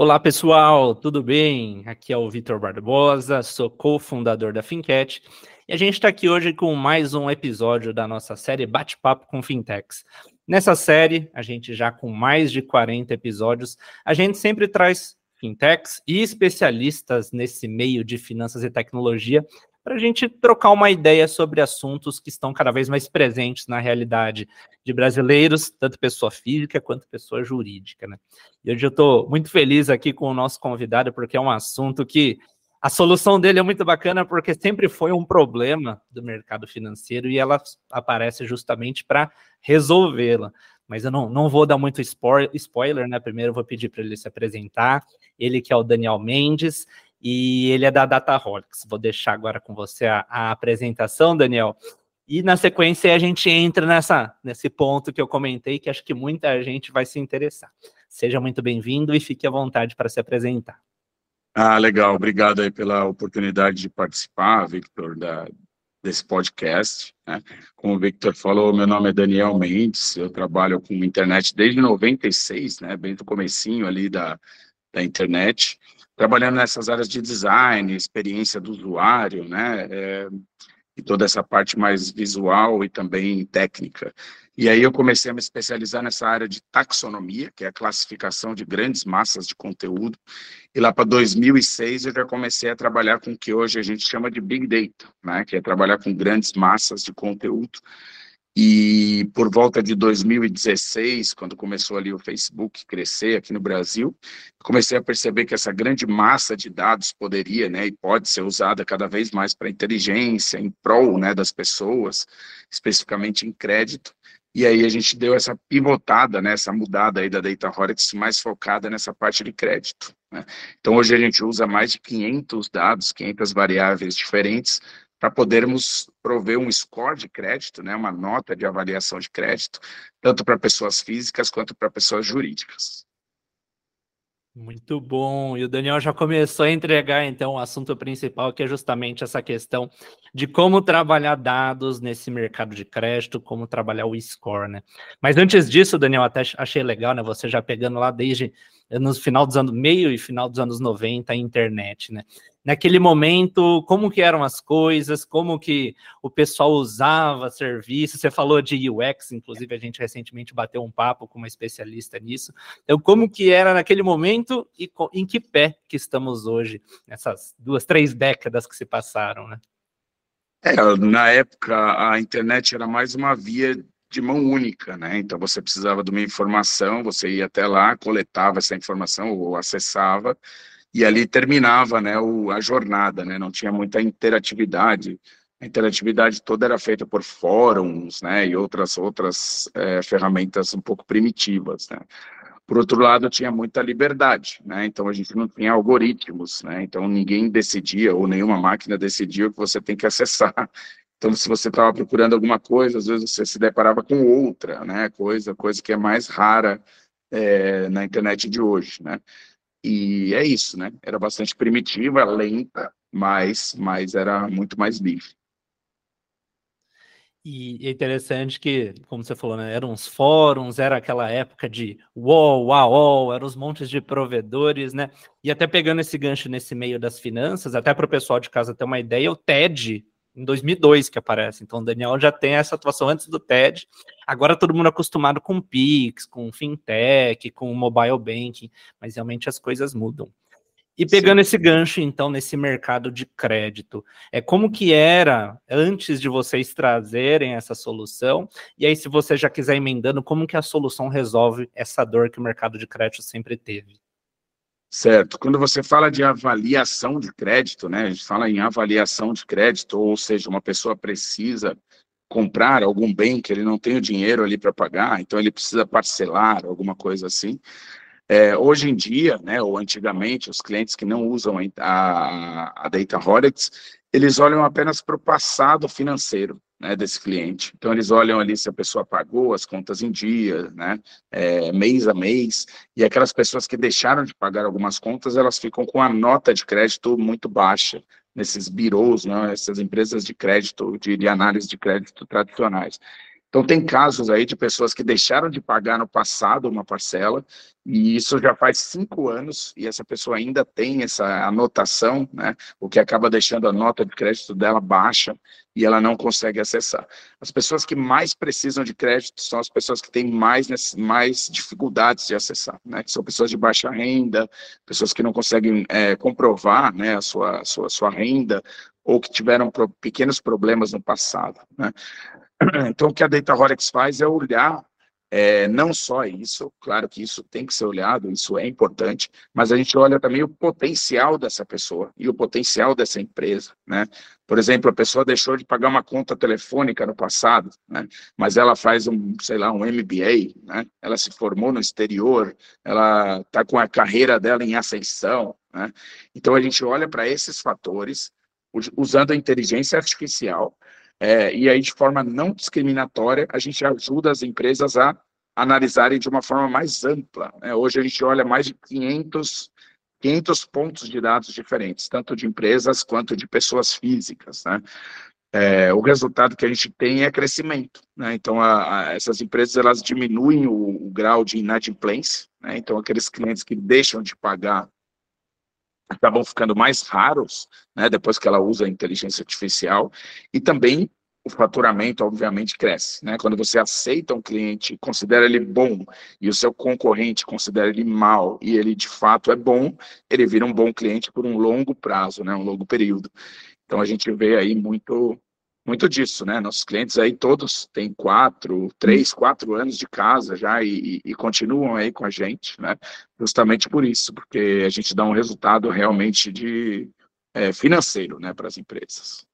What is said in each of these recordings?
Olá pessoal, tudo bem? Aqui é o Vitor Barbosa, sou cofundador da Fincat e a gente está aqui hoje com mais um episódio da nossa série Bate-Papo com Fintechs. Nessa série, a gente já com mais de 40 episódios, a gente sempre traz fintechs e especialistas nesse meio de finanças e tecnologia para a gente trocar uma ideia sobre assuntos que estão cada vez mais presentes na realidade de brasileiros, tanto pessoa física quanto pessoa jurídica. Né? E hoje eu estou muito feliz aqui com o nosso convidado, porque é um assunto que a solução dele é muito bacana, porque sempre foi um problema do mercado financeiro e ela aparece justamente para resolvê-la. Mas eu não, não vou dar muito spoiler, né? Primeiro eu vou pedir para ele se apresentar. Ele que é o Daniel Mendes, e ele é da Dataholics. Vou deixar agora com você a, a, apresentação, Daniel. E na sequência a gente entra nessa, nesse ponto que eu comentei, que acho que muita gente vai se interessar. Seja muito bem-vindo e fique à vontade para se apresentar. Ah, legal. Obrigado aí pela oportunidade de participar, Victor, da, desse podcast. Né? Como o Victor falou, meu nome é Daniel Mendes, eu trabalho com internet desde 96, né, bem do comecinho ali da, da internet trabalhando nessas áreas de design, experiência do usuário, né, é, e toda essa parte mais visual e também técnica. E aí eu comecei a me especializar nessa área de taxonomia, que é a classificação de grandes massas de conteúdo. E lá para 2006 eu já comecei a trabalhar com o que hoje a gente chama de Big Data, né, que é trabalhar com grandes massas de conteúdo e por volta de 2016, quando começou ali o Facebook crescer aqui no Brasil, comecei a perceber que essa grande massa de dados poderia, né, e pode ser usada cada vez mais para inteligência, em prol, né, das pessoas, especificamente em crédito. E aí a gente deu essa pivotada, né, essa mudada aí da Data Horix mais focada nessa parte de crédito. Né? Então hoje a gente usa mais de 500 dados, 500 variáveis diferentes para podermos prover um score de crédito, né, uma nota de avaliação de crédito, tanto para pessoas físicas quanto para pessoas jurídicas. Muito bom. E o Daniel já começou a entregar, então, o assunto principal, que é justamente essa questão de como trabalhar dados nesse mercado de crédito, como trabalhar o score, né? Mas antes disso, Daniel, até achei legal, né? Você já pegando lá desde no final dos anos, meio e final dos anos 90, a internet, né? naquele momento, como que eram as coisas, como que o pessoal usava serviço. Você falou de UX, inclusive a gente recentemente bateu um papo com uma especialista nisso. Então, como que era naquele momento e em que pé que estamos hoje, nessas duas, três décadas que se passaram, né? É, na época, a internet era mais uma via de mão única, né? Então você precisava de uma informação, você ia até lá, coletava essa informação ou acessava, e ali terminava né, o, a jornada, né, não tinha muita interatividade. A interatividade toda era feita por fóruns né, e outras, outras é, ferramentas um pouco primitivas. Né. Por outro lado, tinha muita liberdade, né? então a gente não tinha algoritmos, né? então ninguém decidia, ou nenhuma máquina decidia o que você tem que acessar. Então, se você estava procurando alguma coisa, às vezes você se deparava com outra, né? coisa, coisa que é mais rara é, na internet de hoje. Né? E é isso, né? Era bastante primitiva, lenta, mas, mas era muito mais livre. E é interessante que, como você falou, né, eram os fóruns, era aquela época de uau, uau, eram os montes de provedores, né? E até pegando esse gancho nesse meio das finanças, até para o pessoal de casa ter uma ideia, o TED em 2002 que aparece. Então, o Daniel já tem essa atuação antes do TED. Agora todo mundo acostumado com Pix, com fintech, com mobile banking, mas realmente as coisas mudam. E pegando Sim. esse gancho, então, nesse mercado de crédito, é como que era antes de vocês trazerem essa solução? E aí, se você já quiser emendando, como que a solução resolve essa dor que o mercado de crédito sempre teve? Certo. Quando você fala de avaliação de crédito, né? A gente fala em avaliação de crédito, ou seja, uma pessoa precisa comprar algum bem que ele não tem o dinheiro ali para pagar, então ele precisa parcelar, alguma coisa assim. É, hoje em dia, né, ou antigamente, os clientes que não usam a, a Data Horix, eles olham apenas para o passado financeiro né, desse cliente. Então, eles olham ali se a pessoa pagou as contas em dia, né, é, mês a mês, e aquelas pessoas que deixaram de pagar algumas contas, elas ficam com a nota de crédito muito baixa nesses birôs, né, essas empresas de crédito, de, de análise de crédito tradicionais. Então, tem casos aí de pessoas que deixaram de pagar no passado uma parcela, e isso já faz cinco anos, e essa pessoa ainda tem essa anotação, né? O que acaba deixando a nota de crédito dela baixa e ela não consegue acessar. As pessoas que mais precisam de crédito são as pessoas que têm mais, mais dificuldades de acessar, né? Que são pessoas de baixa renda, pessoas que não conseguem é, comprovar né, a sua, sua, sua renda, ou que tiveram pro, pequenos problemas no passado, né? Então, o que a Data Rolex faz é olhar é, não só isso, claro que isso tem que ser olhado, isso é importante, mas a gente olha também o potencial dessa pessoa e o potencial dessa empresa, né? Por exemplo, a pessoa deixou de pagar uma conta telefônica no passado, né? Mas ela faz um, sei lá, um MBA, né? Ela se formou no exterior, ela está com a carreira dela em ascensão, né? Então a gente olha para esses fatores usando a inteligência artificial é, e aí, de forma não discriminatória, a gente ajuda as empresas a analisarem de uma forma mais ampla. Né? Hoje a gente olha mais de 500, 500 pontos de dados diferentes, tanto de empresas quanto de pessoas físicas. Né? É, o resultado que a gente tem é crescimento. Né? Então, a, a, essas empresas elas diminuem o, o grau de inadimplência. Né? Então, aqueles clientes que deixam de pagar acabam ficando mais raros, né, depois que ela usa a inteligência artificial, e também o faturamento, obviamente, cresce. Né? Quando você aceita um cliente, considera ele bom, e o seu concorrente considera ele mal, e ele de fato é bom, ele vira um bom cliente por um longo prazo, né? um longo período. Então, a gente vê aí muito muito disso, né? Nossos clientes aí todos têm quatro, três, quatro anos de casa já e, e, continuam aí com a gente, né? Justamente por isso, porque a gente dá um resultado realmente de é, financeiro, né, para as empresas.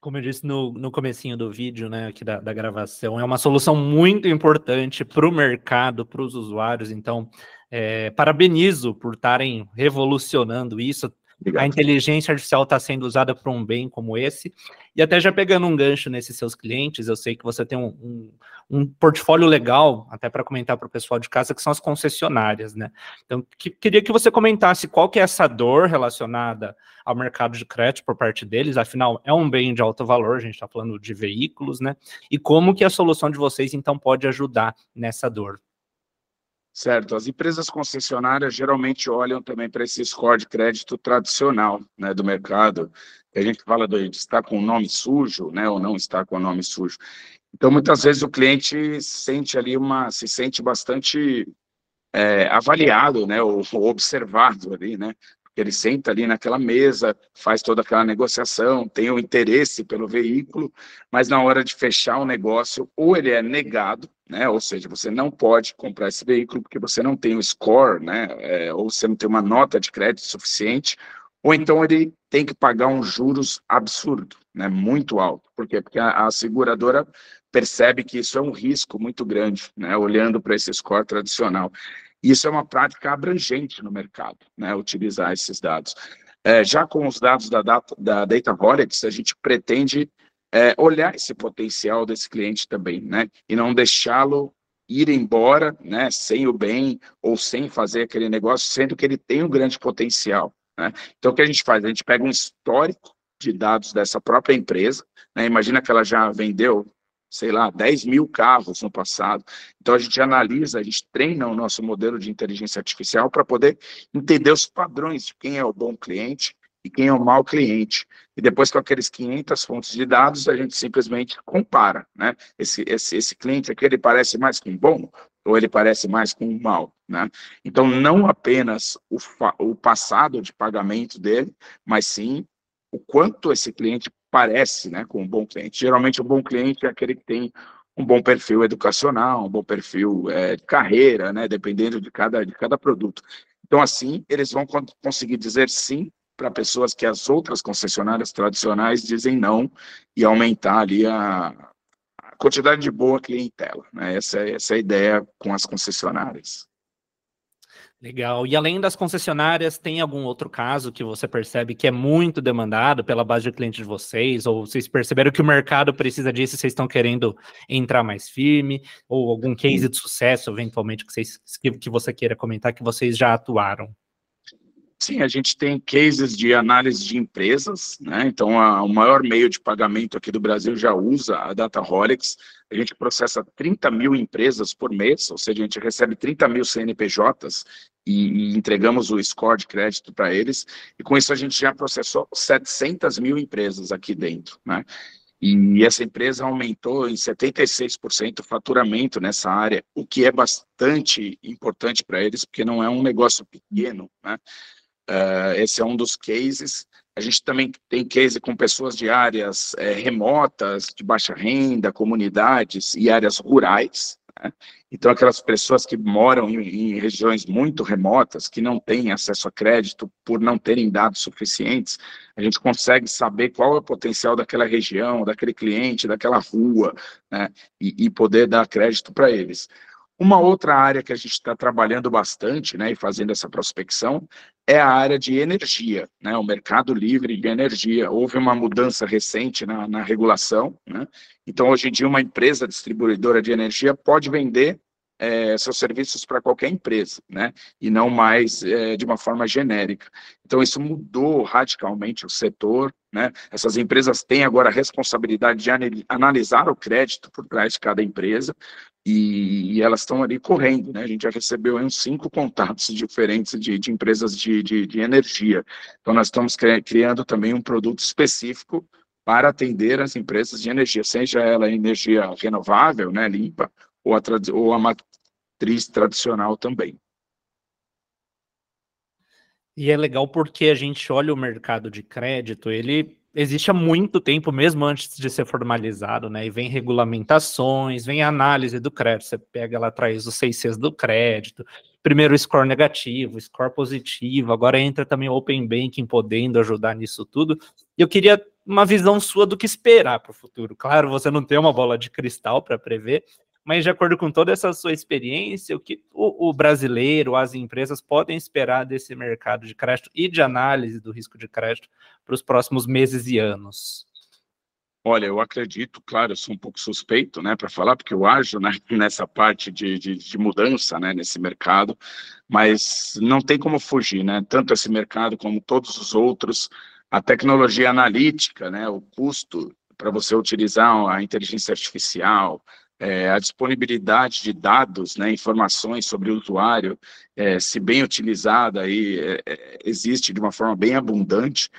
Como eu disse no, no comecinho do vídeo, né, aqui da, da gravação, é uma solução muito importante para o mercado, para os usuários. Então, é, parabenizo por estarem revolucionando isso, Obrigado. A inteligência artificial está sendo usada para um bem como esse. E até já pegando um gancho nesses seus clientes, eu sei que você tem um, um, um portfólio legal, até para comentar para o pessoal de casa, que são as concessionárias, né? Então, que, queria que você comentasse qual que é essa dor relacionada ao mercado de crédito por parte deles, afinal, é um bem de alto valor, a gente está falando de veículos, né? E como que a solução de vocês, então, pode ajudar nessa dor? Certo, as empresas concessionárias geralmente olham também para esse score de crédito tradicional né, do mercado, a gente fala de estar com o nome sujo, né, ou não estar com o nome sujo. Então, muitas vezes o cliente sente ali uma, se sente bastante é, avaliado, né, ou, ou observado ali, né, ele senta ali naquela mesa, faz toda aquela negociação, tem o interesse pelo veículo, mas na hora de fechar o negócio, ou ele é negado, né? Ou seja, você não pode comprar esse veículo porque você não tem o score, né? É, ou você não tem uma nota de crédito suficiente, ou então ele tem que pagar um juros absurdo, né? Muito alto. Por quê? Porque a, a seguradora percebe que isso é um risco muito grande, né? Olhando para esse score tradicional. Isso é uma prática abrangente no mercado, né? Utilizar esses dados. É, já com os dados da, data, da Data Wallets, a gente pretende é, olhar esse potencial desse cliente também, né? E não deixá-lo ir embora, né? Sem o bem ou sem fazer aquele negócio, sendo que ele tem um grande potencial, né? Então, o que a gente faz? A gente pega um histórico de dados dessa própria empresa, né? Imagina que ela já vendeu sei lá, 10 mil carros no passado. Então, a gente analisa, a gente treina o nosso modelo de inteligência artificial para poder entender os padrões de quem é o bom cliente e quem é o mau cliente. E depois, com aqueles 500 fontes de dados, a gente simplesmente compara, né? Esse, esse, esse cliente aqui, ele parece mais com bom ou ele parece mais com mal, né? Então, não apenas o, o passado de pagamento dele, mas sim o quanto esse cliente parece né, com um bom cliente. Geralmente, o um bom cliente é aquele que tem um bom perfil educacional, um bom perfil é, de carreira, né, dependendo de cada, de cada produto. Então, assim, eles vão conseguir dizer sim para pessoas que as outras concessionárias tradicionais dizem não e aumentar ali a, a quantidade de boa clientela. Né? Essa, essa é a ideia com as concessionárias. Legal. E além das concessionárias, tem algum outro caso que você percebe que é muito demandado pela base de clientes de vocês? Ou vocês perceberam que o mercado precisa disso e vocês estão querendo entrar mais firme? Ou algum case de sucesso, eventualmente, que, vocês, que, que você queira comentar que vocês já atuaram? Sim, a gente tem cases de análise de empresas, né? Então, a, o maior meio de pagamento aqui do Brasil já usa a Dataholics. A gente processa 30 mil empresas por mês, ou seja, a gente recebe 30 mil CNPJs e, e entregamos o score de crédito para eles. E com isso a gente já processou 700 mil empresas aqui dentro, né? E essa empresa aumentou em 76% o faturamento nessa área, o que é bastante importante para eles, porque não é um negócio pequeno, né? Uh, esse é um dos cases. A gente também tem case com pessoas de áreas é, remotas, de baixa renda, comunidades e áreas rurais, né? Então, aquelas pessoas que moram em, em, regiões muito remotas, que não têm acesso a crédito por não terem dados suficientes, a gente consegue saber qual é o potencial daquela região, daquele cliente, daquela rua, né? e, e poder dar crédito para eles. Uma outra área que a gente está trabalhando bastante, né, e fazendo essa prospecção, é a área de energia, né, o mercado livre de energia. Houve uma mudança recente na, na regulação, né, então hoje em dia uma empresa distribuidora de energia pode vender é, seus serviços para qualquer empresa, né? E não mais é, de uma forma genérica. Então, isso mudou radicalmente o setor, né? Essas empresas têm agora a responsabilidade de analisar o crédito por trás de cada empresa e, e elas estão ali correndo, né? A gente já recebeu uns cinco contatos diferentes de, de empresas de, de, de energia. Então, nós estamos criando também um produto específico para atender as empresas de energia, seja ela energia renovável, né, limpa, ou a, ou a matriz tradicional também. E é legal porque a gente olha o mercado de crédito, ele existe há muito tempo, mesmo antes de ser formalizado, né? E vem regulamentações, vem análise do crédito. Você pega lá atrás os seis Cs do crédito, primeiro score negativo, score positivo, agora entra também o Open Banking podendo ajudar nisso tudo. E eu queria uma visão sua do que esperar para o futuro. Claro, você não tem uma bola de cristal para prever, mas de acordo com toda essa sua experiência, o que o, o, brasileiro, as empresas podem esperar desse mercado de crédito e de análise do risco de crédito para os próximos meses e anos? Olha, eu acredito, claro, eu sou um pouco suspeito, né, para falar, porque eu ajo né, nessa parte de, de, de, mudança, né, nesse mercado, mas não tem como fugir, né, tanto esse mercado como todos os outros, a tecnologia analítica, né, o custo para você utilizar a inteligência artificial, é, a disponibilidade de dados, né, informações sobre o usuário, é, se bem utilizada, aí, é, é, existe de uma forma bem abundante,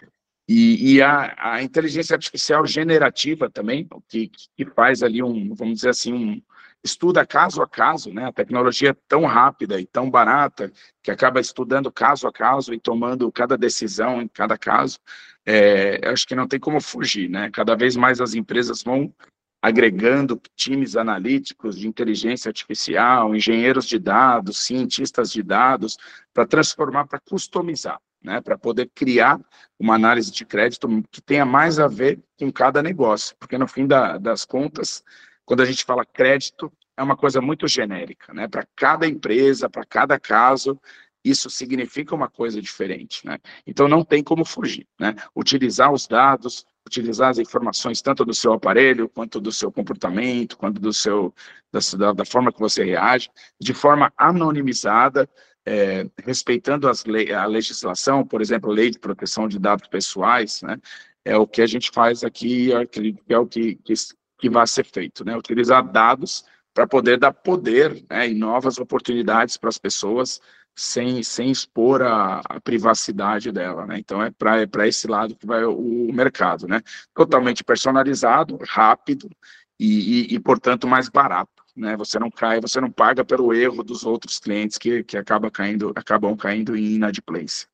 e, e a, a, inteligência artificial generativa também, que, que faz ali um, vamos dizer assim, um, estuda caso a caso, né? A tecnologia é tão rápida e tão barata que acaba estudando caso a caso e tomando cada decisão em cada caso. É, acho que não tem como fugir, né? Cada vez mais as empresas vão agregando times analíticos de inteligência artificial, engenheiros de dados, cientistas de dados, para transformar, para customizar, né, para poder criar uma análise de crédito que tenha mais a ver com cada negócio, porque no fim da, das contas, quando a gente fala crédito, é uma coisa muito genérica, né, para cada empresa, para cada caso, isso significa uma coisa diferente, né? Então não tem como fugir, né? Utilizar os dados, utilizar as informações tanto do seu aparelho, quanto do seu comportamento, quanto do seu, da, da forma que você reage, de forma anonimizada, é, respeitando as lei, a legislação, por exemplo, a lei de proteção de dados pessoais, né, é o que a gente faz aqui, é o que, que, que vai ser feito, né, utilizar dados para poder dar poder né, e novas oportunidades para as pessoas sem, sem expor a, a privacidade dela, né? Então é para é esse lado que vai o, o, mercado, né? Totalmente personalizado, rápido e, e, e, portanto mais barato, né? Você não cai, você não paga pelo erro dos outros clientes que, que acaba caindo, acabam caindo em inadimplência.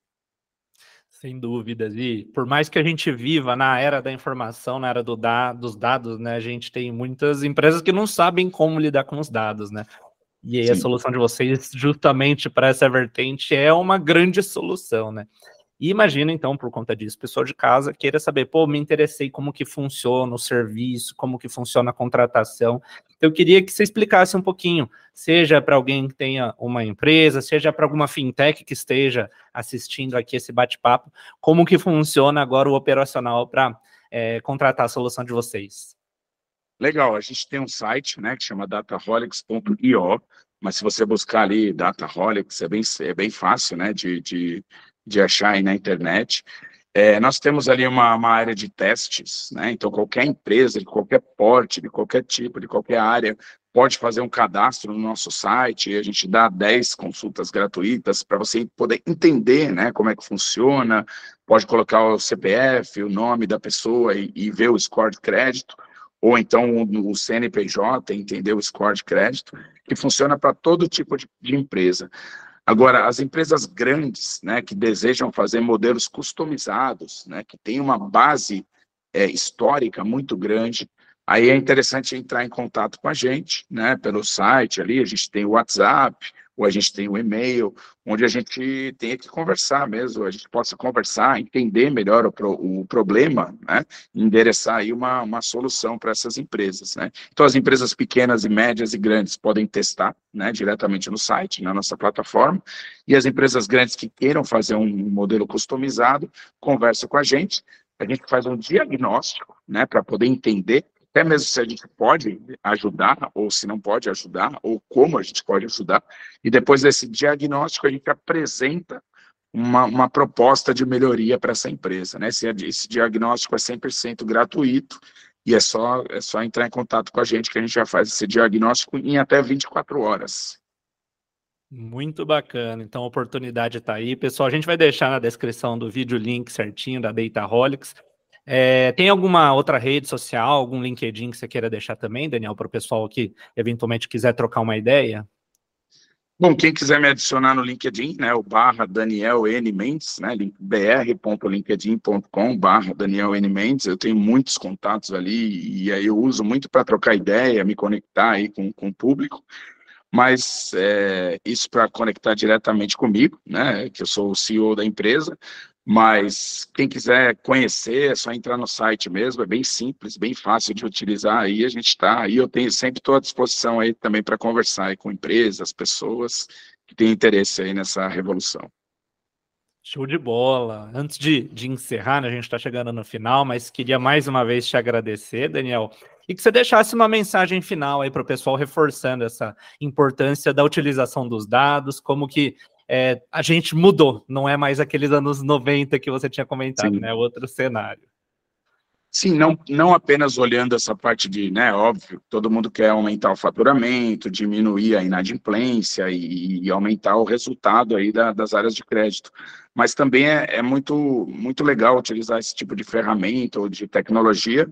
Sem dúvidas. E por mais que a gente viva na era da informação, na era do da, dos dados, né? A gente tem muitas empresas que não sabem como lidar com os dados, né? E aí Sim. a solução de vocês, justamente para essa vertente, é uma grande solução, né? E imagina, então, por conta disso, pessoal de casa queira saber, pô, me interessei como que funciona o serviço, como que funciona a contratação. Eu queria que você explicasse um pouquinho, seja para alguém que tenha uma empresa, seja para alguma fintech que esteja assistindo aqui esse bate-papo, como que funciona agora o operacional para é, contratar a solução de vocês. Legal, a gente tem um site, né, que chama dataholics.io, mas se você buscar ali Dataholics, é bem, é bem fácil, né, de, de, de achar aí na internet. É, nós temos ali uma, uma, área de testes, né? Então, qualquer empresa, de qualquer porte, de qualquer tipo, de qualquer área, pode fazer um cadastro no nosso site, a gente dá 10 consultas gratuitas para você poder entender né, como é que funciona, pode colocar o CPF, o nome da pessoa e, e ver o score de crédito, ou então o, CNPJ, entender o score de crédito, que funciona para todo tipo de, de empresa. Agora, as empresas grandes, né, que desejam fazer modelos customizados, né, que tem uma base é, histórica muito grande, Aí é interessante entrar em contato com a gente, né, pelo site ali, a gente tem o WhatsApp, ou a gente tem o e-mail, onde a gente tem que conversar mesmo, a gente possa conversar, entender melhor o, pro, o problema, né, endereçar aí uma, uma solução para essas empresas, né. Então, as empresas pequenas e médias e grandes podem testar, né, diretamente no site, na nossa plataforma, e as empresas grandes que queiram fazer um modelo customizado, conversam com a gente, a gente faz um diagnóstico, né, para poder entender até mesmo se a gente pode ajudar, ou se não pode ajudar, ou como a gente pode ajudar, e depois desse diagnóstico a gente apresenta uma, uma proposta de melhoria para essa empresa, né? Esse, esse diagnóstico é 100% gratuito, e é só, é só entrar em contato com a gente que a gente já faz esse diagnóstico em até 24 horas. Muito bacana. Então, a oportunidade está aí. Pessoal, a gente vai deixar na descrição do vídeo o link certinho da Dataholics. É, tem alguma outra rede social, algum LinkedIn que você queira deixar também, Daniel, para o pessoal que eventualmente quiser trocar uma ideia? Bom, quem quiser me adicionar no LinkedIn, né, o barra Daniel N. Mendes, né, br.linkedin.com barra Daniel N. Mendes, eu tenho muitos contatos ali e aí eu uso muito para trocar ideia, me conectar aí com, com o público, mas é, isso para conectar diretamente comigo, né, que eu sou o CEO da empresa, mas quem quiser conhecer, é só entrar no site mesmo, é bem simples, bem fácil de utilizar aí, a gente está aí, eu tenho sempre estou à disposição aí também para conversar aí com empresas, pessoas que têm interesse aí nessa revolução. Show de bola. Antes de, de encerrar, né, a gente está chegando no final, mas queria mais uma vez te agradecer, Daniel, e que você deixasse uma mensagem final aí para o pessoal reforçando essa importância da utilização dos dados, como que é, a gente mudou, não é mais aqueles anos 90 que você tinha comentado, Sim. né? Outro cenário. Sim, não, não apenas olhando essa parte de, né, óbvio, todo mundo quer aumentar o faturamento, diminuir a inadimplência e, e aumentar o resultado aí da, das áreas de crédito, mas também é, é, muito, muito legal utilizar esse tipo de ferramenta ou de tecnologia,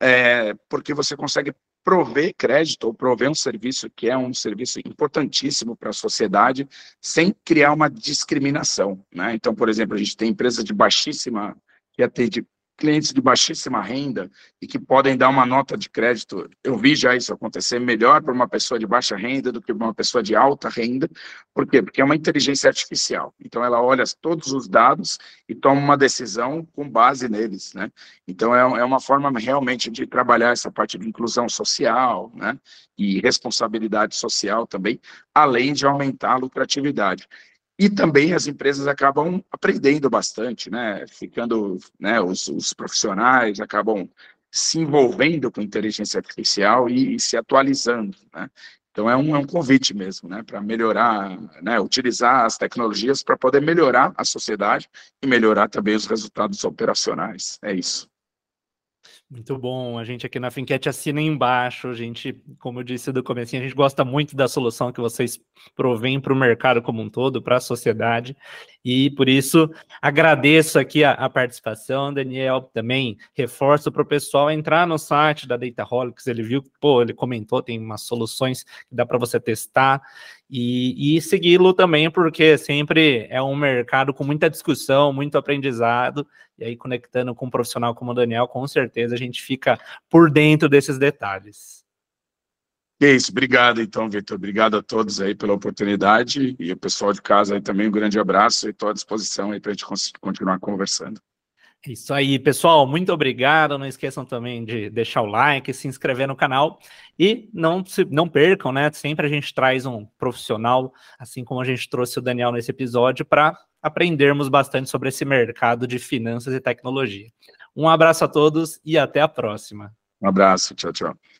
é, porque você consegue prover crédito ou prover um serviço que é um serviço importantíssimo para a sociedade, sem criar uma discriminação. Né? Então, por exemplo, a gente tem empresas de baixíssima, que atende clientes de baixíssima renda e que podem dar uma nota de crédito. Eu vi já isso acontecer melhor para uma pessoa de baixa renda do que para uma pessoa de alta renda. Por quê? Porque é uma inteligência artificial. Então, ela olha todos os dados e toma uma decisão com base neles, né? Então, é, é uma forma realmente de trabalhar essa parte de inclusão social, né? E responsabilidade social também, além de aumentar a lucratividade. E também as empresas acabam aprendendo bastante, né? Ficando, né? Os, os profissionais acabam se envolvendo com inteligência artificial e, e se atualizando, né? Então é um, é um convite mesmo, né? Para melhorar, né? Utilizar as tecnologias para poder melhorar a sociedade e melhorar também os resultados operacionais. É isso. Muito bom. A gente aqui na Finquete assina embaixo. A gente, como eu disse do começo, a gente gosta muito da solução que vocês provêm para o mercado como um todo, para a sociedade. E por isso agradeço aqui a, a participação, Daniel. Também reforço para o pessoal entrar no site da Dataholics. Ele viu, pô, ele comentou, tem umas soluções que dá para você testar e, e segui-lo também, porque sempre é um mercado com muita discussão, muito aprendizado. E aí, conectando com um profissional como o Daniel, com certeza a gente fica por dentro desses detalhes. É isso, obrigado então, Vitor. Obrigado a todos aí pela oportunidade e o pessoal de casa aí também, um grande abraço e estou à disposição aí para a gente continuar conversando. É isso aí, pessoal. Muito obrigado. Não esqueçam também de deixar o like, se inscrever no canal e não se, não percam, né? Sempre a gente traz um profissional, assim como a gente trouxe o Daniel nesse episódio, para aprendermos bastante sobre esse mercado de finanças e tecnologia. Um abraço a todos e até a próxima. Um abraço, tchau, tchau.